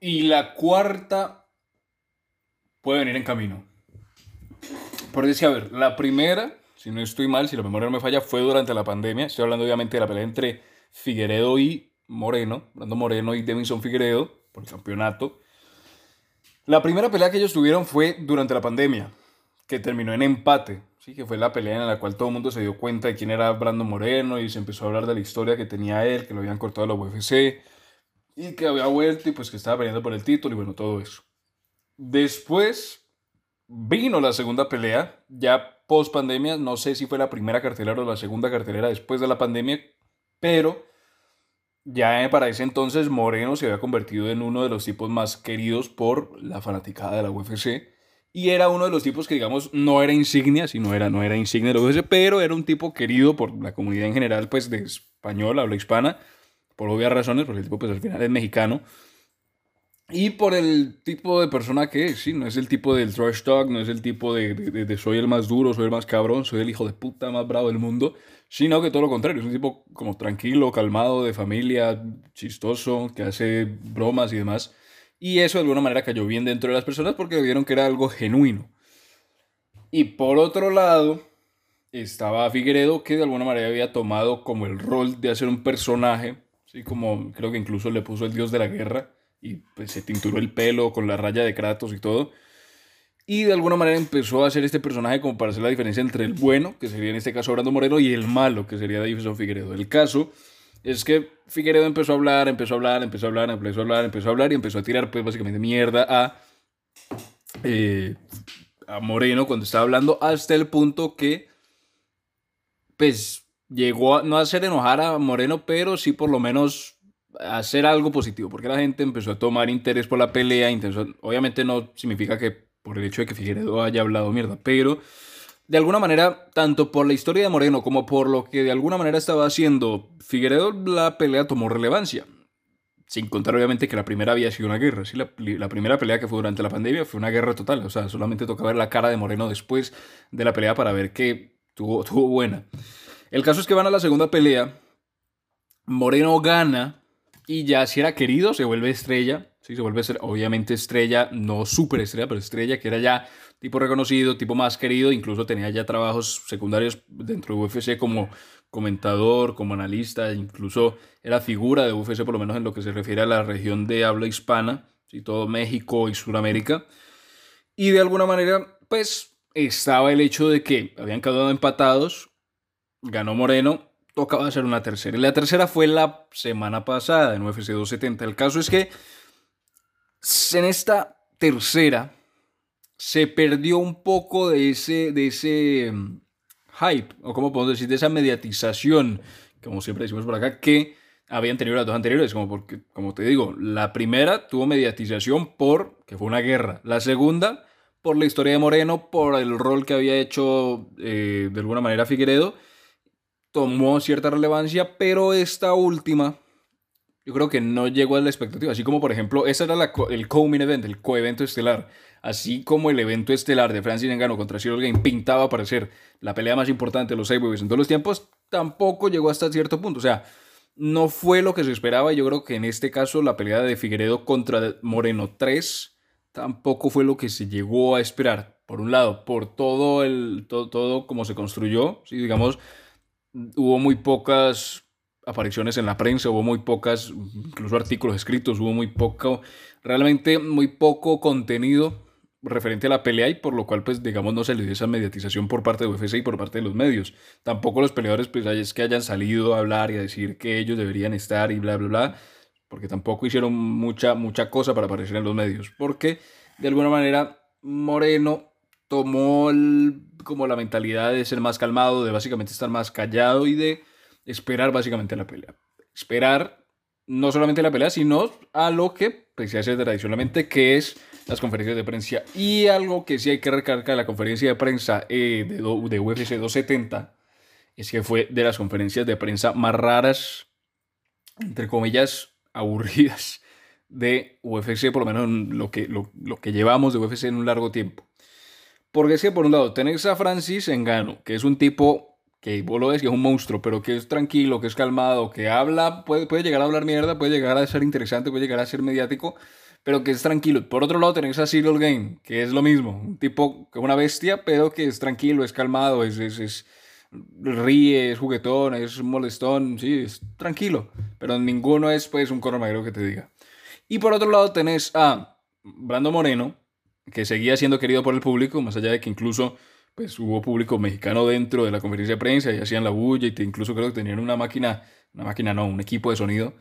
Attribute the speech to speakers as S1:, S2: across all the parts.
S1: Y la cuarta puede venir en camino. Por decir, a ver, la primera, si no estoy mal, si la memoria no me falla, fue durante la pandemia. Estoy hablando obviamente de la pelea entre Figueredo y Moreno, Brando Moreno y Devinson Figueredo por el campeonato. La primera pelea que ellos tuvieron fue durante la pandemia, que terminó en empate, ¿sí? que fue la pelea en la cual todo el mundo se dio cuenta de quién era Brando Moreno y se empezó a hablar de la historia que tenía él, que lo habían cortado a la UFC y que había vuelto y pues que estaba peleando por el título y bueno, todo eso. Después vino la segunda pelea, ya post pandemia, no sé si fue la primera cartelera o la segunda cartelera después de la pandemia, pero ya para ese entonces Moreno se había convertido en uno de los tipos más queridos por la fanaticada de la UFC. Y era uno de los tipos que, digamos, no era insignia, sino era, no era insignia de la UFC, pero era un tipo querido por la comunidad en general, pues de español, habla hispana, por obvias razones, porque el tipo, pues al final es mexicano. Y por el tipo de persona que es, sí, no es el tipo del trash talk, no es el tipo de, de, soy el más duro, soy el más cabrón, soy el hijo de puta más bravo del mundo, sino que todo lo contrario, es un tipo como tranquilo, calmado, de familia, chistoso, que hace bromas y demás. Y eso de alguna manera cayó bien dentro de las personas porque vieron que era algo genuino. Y por otro lado, estaba Figueredo que de alguna manera había tomado como el rol de hacer un personaje, así como creo que incluso le puso el dios de la guerra y pues, se tinturó el pelo con la raya de Kratos y todo. Y de alguna manera empezó a hacer este personaje como para hacer la diferencia entre el bueno, que sería en este caso Brando Moreno, y el malo, que sería Davison Figueredo. El caso es que Figueredo empezó a hablar, empezó a hablar, empezó a hablar, empezó a hablar, empezó a hablar y empezó a tirar pues básicamente mierda a, eh, a Moreno cuando estaba hablando hasta el punto que pues llegó a, no a hacer enojar a Moreno, pero sí por lo menos hacer algo positivo, porque la gente empezó a tomar interés por la pelea, obviamente no significa que por el hecho de que Figueredo haya hablado mierda, pero de alguna manera, tanto por la historia de Moreno como por lo que de alguna manera estaba haciendo Figueredo, la pelea tomó relevancia. Sin contar obviamente que la primera había sido una guerra. ¿sí? La, la, primera pelea que fue durante la pandemia fue una guerra total. O sea, solamente tocaba ver la cara de Moreno después de la pelea para ver que tuvo, tuvo buena. El caso es que van a la segunda pelea. Moreno gana y ya si era querido, se vuelve estrella. Sí, se vuelve obviamente estrella, no súper estrella, pero estrella, que era ya tipo reconocido, tipo más querido. Incluso tenía ya trabajos secundarios dentro de UFC como comentador, como analista. Incluso era figura de UFC, por lo menos en lo que se refiere a la región de habla hispana, ¿sí? todo México y Sudamérica. Y de alguna manera, pues estaba el hecho de que habían quedado empatados. Ganó Moreno, tocaba hacer una tercera. Y la tercera fue la semana pasada en UFC 270. El caso es que en esta tercera se perdió un poco de ese, de ese mm, hype, o como podemos decir, de esa mediatización, como siempre decimos por acá, que habían tenido las dos anteriores, como porque, como te digo, la primera tuvo mediatización por que fue una guerra, la segunda por la historia de Moreno, por el rol que había hecho eh, de alguna manera Figueredo, tomó cierta relevancia, pero esta última yo creo que no llegó a la expectativa. Así como, por ejemplo, ese era el co-main event, el co-evento estelar. Así como el evento estelar de Francis Ngannou contra Cyril Game pintaba para ser la pelea más importante de los Heavyweights en todos los tiempos, tampoco llegó hasta cierto punto. O sea, no fue lo que se esperaba. Yo creo que en este caso la pelea de Figueredo contra Moreno 3 tampoco fue lo que se llegó a esperar. Por un lado, por todo el todo, todo como se construyó, ¿sí? digamos, hubo muy pocas apariciones en la prensa, hubo muy pocas, incluso artículos escritos, hubo muy poco, realmente muy poco contenido referente a la pelea y por lo cual pues digamos no se le dio esa mediatización por parte de UFC y por parte de los medios. Tampoco los peleadores pues es que hayan salido a hablar y a decir que ellos deberían estar y bla bla bla, porque tampoco hicieron mucha mucha cosa para aparecer en los medios, porque de alguna manera Moreno tomó como la mentalidad de ser más calmado, de básicamente estar más callado y de esperar básicamente la pelea. Esperar no solamente la pelea, sino a lo que pues, se hace tradicionalmente, que es las conferencias de prensa. Y algo que sí hay que recalcar de la conferencia de prensa eh, de, de UFC 270 es que fue de las conferencias de prensa más raras, entre comillas, aburridas de UFC, por lo menos lo que, lo, lo que llevamos de UFC en un largo tiempo. Porque es que por un lado tenés a Francis Engano, que es un tipo que vos lo ves que es un monstruo, pero que es tranquilo, que es calmado, que habla, puede, puede llegar a hablar mierda, puede llegar a ser interesante, puede llegar a ser mediático, pero que es tranquilo. Por otro lado tenés a Cyril Game, que es lo mismo, un tipo que es una bestia, pero que es tranquilo, es calmado, es, es, es ríe, es juguetón, es molestón, sí, es tranquilo, pero ninguno es pues un coronavirus que te diga. Y por otro lado tenés a Brando Moreno, que seguía siendo querido por el público, más allá de que incluso pues hubo público mexicano dentro de la conferencia de prensa y hacían la bulla y te, incluso creo que tenían una máquina, una máquina no, un equipo de sonido.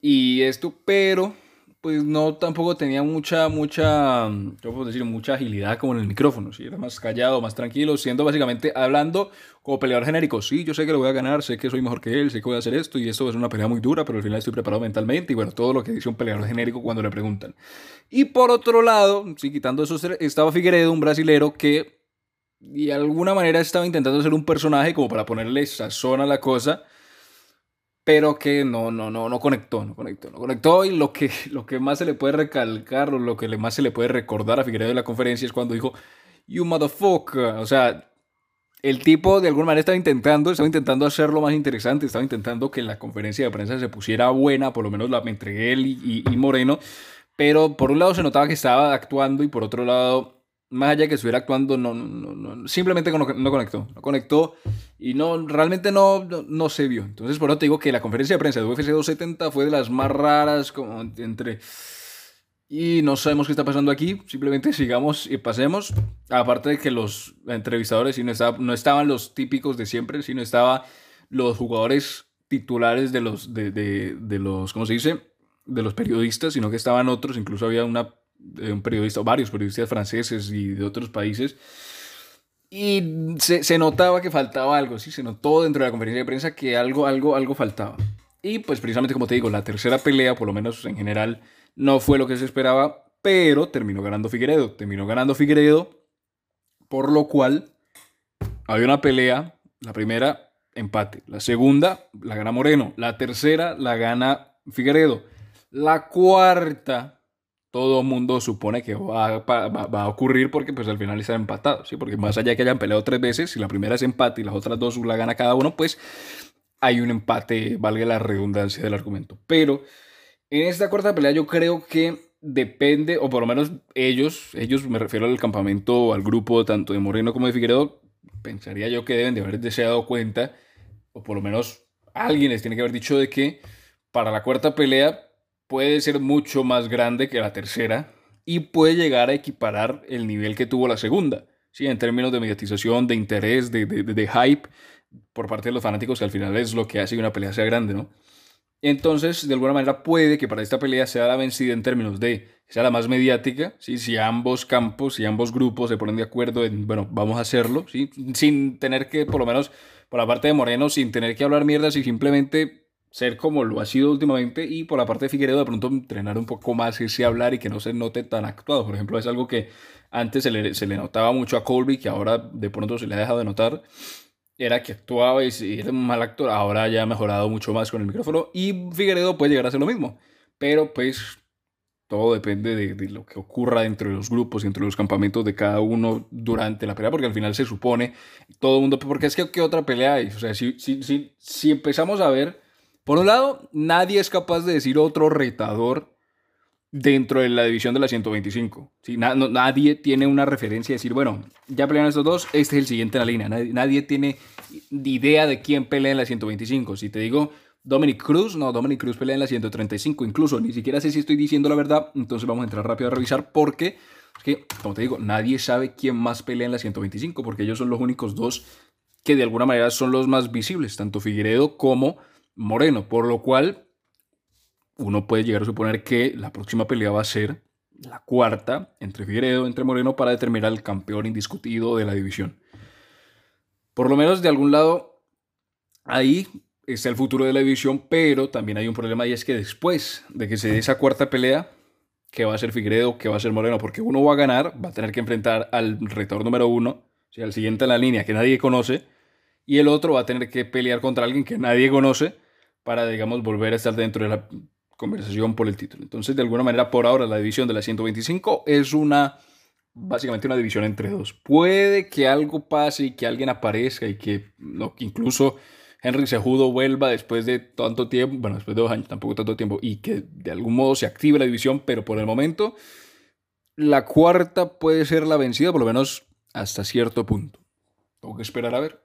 S1: Y esto, pero pues no tampoco tenía mucha, mucha, ¿cómo puedo decir? Mucha agilidad como en el micrófono, ¿sí? Era más callado, más tranquilo, siendo básicamente hablando como peleador genérico. Sí, yo sé que lo voy a ganar, sé que soy mejor que él, sé que voy a hacer esto y esto es una pelea muy dura, pero al final estoy preparado mentalmente y bueno, todo lo que dice un peleador genérico cuando le preguntan. Y por otro lado, sí, quitando eso, estaba Figueredo, un brasilero que de alguna manera estaba intentando ser un personaje como para ponerle sazón a la cosa pero que no, no, no, no conectó, no conectó, no conectó. Y lo que, lo que más se le puede recalcar o lo que más se le puede recordar a Figueredo de la conferencia es cuando dijo, you motherfucker, o sea, el tipo de alguna manera estaba intentando, estaba intentando hacerlo más interesante, estaba intentando que la conferencia de prensa se pusiera buena, por lo menos la entre él y, y Moreno, pero por un lado se notaba que estaba actuando y por otro lado más allá de que estuviera actuando, no, no, no simplemente no, no, conectó. No conectó y no, realmente no, no, se vio. Entonces, por eso te digo que la conferencia de prensa de UFC 270 fue de las más raras, como entre. Y no sabemos qué está pasando aquí. Simplemente sigamos y pasemos. Aparte de que los entrevistadores no, estaba, no estaban los típicos de siempre, sino estaban los jugadores titulares de los, de, de, de los, ¿cómo se dice? De los periodistas, sino que estaban otros. Incluso había una un periodista, varios periodistas franceses y de otros países. Y se, se, notaba que faltaba algo, sí, se notó dentro de la conferencia de prensa que algo, algo, algo faltaba. Y pues precisamente como te digo, la tercera pelea, por lo menos en general, no fue lo que se esperaba, pero terminó ganando Figueredo. Terminó ganando Figueredo, por lo cual había una pelea, la primera, empate. La segunda, la gana Moreno. La tercera, la gana Figueredo. La cuarta, todo mundo supone que va, va, a ocurrir porque pues al final están empatados, ¿sí? Porque más allá de que hayan peleado tres veces, si la primera es empate y las otras dos la gana cada uno, pues hay un empate, valga la redundancia del argumento. Pero en esta cuarta pelea yo creo que depende, o por lo menos ellos, ellos me refiero al campamento, al grupo tanto de Moreno como de Figueredo, pensaría yo que deben de haberse dado cuenta, o por lo menos alguien les tiene que haber dicho de que para la cuarta pelea puede ser mucho más grande que la tercera y puede llegar a equiparar el nivel que tuvo la segunda, ¿sí? en términos de mediatización, de interés, de, de, hype por parte de los fanáticos, que al final es lo que hace que una pelea sea grande, ¿no? Entonces, de alguna manera puede que para esta pelea sea la vencida en términos de sea la más mediática, ¿sí? si ambos campos, si ambos grupos se ponen de acuerdo en, bueno, vamos a hacerlo, ¿sí? sin tener que, por lo menos por la parte de Moreno, sin tener que hablar mierdas y simplemente ser como lo ha sido últimamente y por la parte de Figueredo de pronto entrenar un poco más ese hablar y que no se note tan actuado. Por ejemplo, es algo que antes se le, se le notaba mucho a Colby, que ahora de pronto se le ha dejado de notar. Era que actuaba y era un mal actor, ahora ya ha mejorado mucho más con el micrófono y Figueredo puede llegar a ser lo mismo. Pero pues todo depende de, de, lo que ocurra dentro de los grupos y entre los campamentos de cada uno durante la pelea, porque al final se supone todo el mundo, porque es que ¿qué otra pelea hay? O sea, si, si, si, si empezamos a ver por un lado, nadie es capaz de decir otro retador dentro de la división de la 125. ¿sí? nadie tiene una referencia de decir, bueno, ya pelean estos dos, este es el siguiente en la línea. Nadie, nadie tiene idea de quién pelea en la 125. Si te digo Dominic Cruz, no, Dominic Cruz pelea en la 135. Incluso ni siquiera sé si estoy diciendo la verdad, entonces vamos a entrar rápido a revisar porque, es que, como te digo, nadie sabe quién más pelea en la 125 porque ellos son los únicos dos que de alguna manera son los más visibles, tanto Figueredo como Moreno, por lo cual uno puede llegar a suponer que la próxima pelea va a ser la cuarta entre Figueredo, entre Moreno, para determinar el campeón indiscutido de la división. Por lo menos de algún lado, ahí está el futuro de la división, pero también hay un problema y es que después de que se dé esa cuarta pelea, que va a ser Figueredo, que va a ser Moreno, porque uno va a ganar, va a tener que enfrentar al retador número uno, o sea, al siguiente en la línea que nadie conoce, y el otro va a tener que pelear contra alguien que nadie conoce, para, digamos, volver a estar dentro de la conversación por el título. Entonces, de alguna manera, por ahora, la división de la 125 es una, básicamente una división entre dos. Puede que algo pase y que alguien aparezca y que incluso Henry Sejudo vuelva después de tanto tiempo, bueno, después de dos años, tampoco tanto tiempo, y que de algún modo se active la división, pero por el momento la cuarta puede ser la vencida, por lo menos hasta cierto punto. Tengo que esperar a ver.